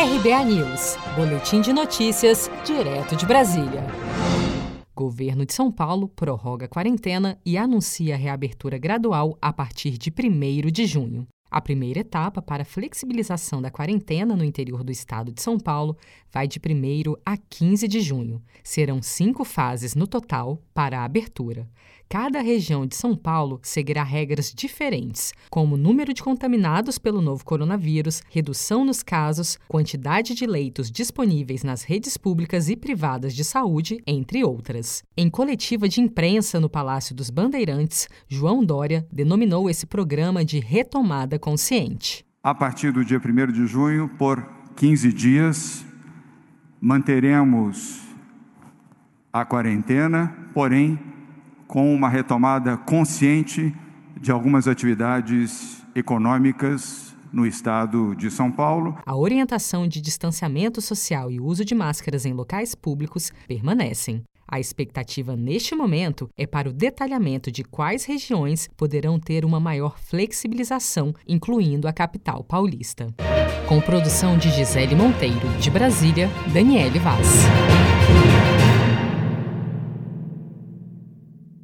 RBA News, Boletim de Notícias, direto de Brasília. Governo de São Paulo prorroga a quarentena e anuncia a reabertura gradual a partir de 1 de junho. A primeira etapa para a flexibilização da quarentena no interior do estado de São Paulo vai de 1 a 15 de junho. Serão cinco fases no total para a abertura cada região de São Paulo seguirá regras diferentes, como número de contaminados pelo novo coronavírus, redução nos casos, quantidade de leitos disponíveis nas redes públicas e privadas de saúde, entre outras. Em coletiva de imprensa no Palácio dos Bandeirantes, João Dória denominou esse programa de retomada consciente. A partir do dia 1 de junho, por 15 dias, manteremos a quarentena, porém com uma retomada consciente de algumas atividades econômicas no estado de São Paulo. A orientação de distanciamento social e uso de máscaras em locais públicos permanecem. A expectativa neste momento é para o detalhamento de quais regiões poderão ter uma maior flexibilização, incluindo a capital paulista. Com produção de Gisele Monteiro, de Brasília, Daniele Vaz.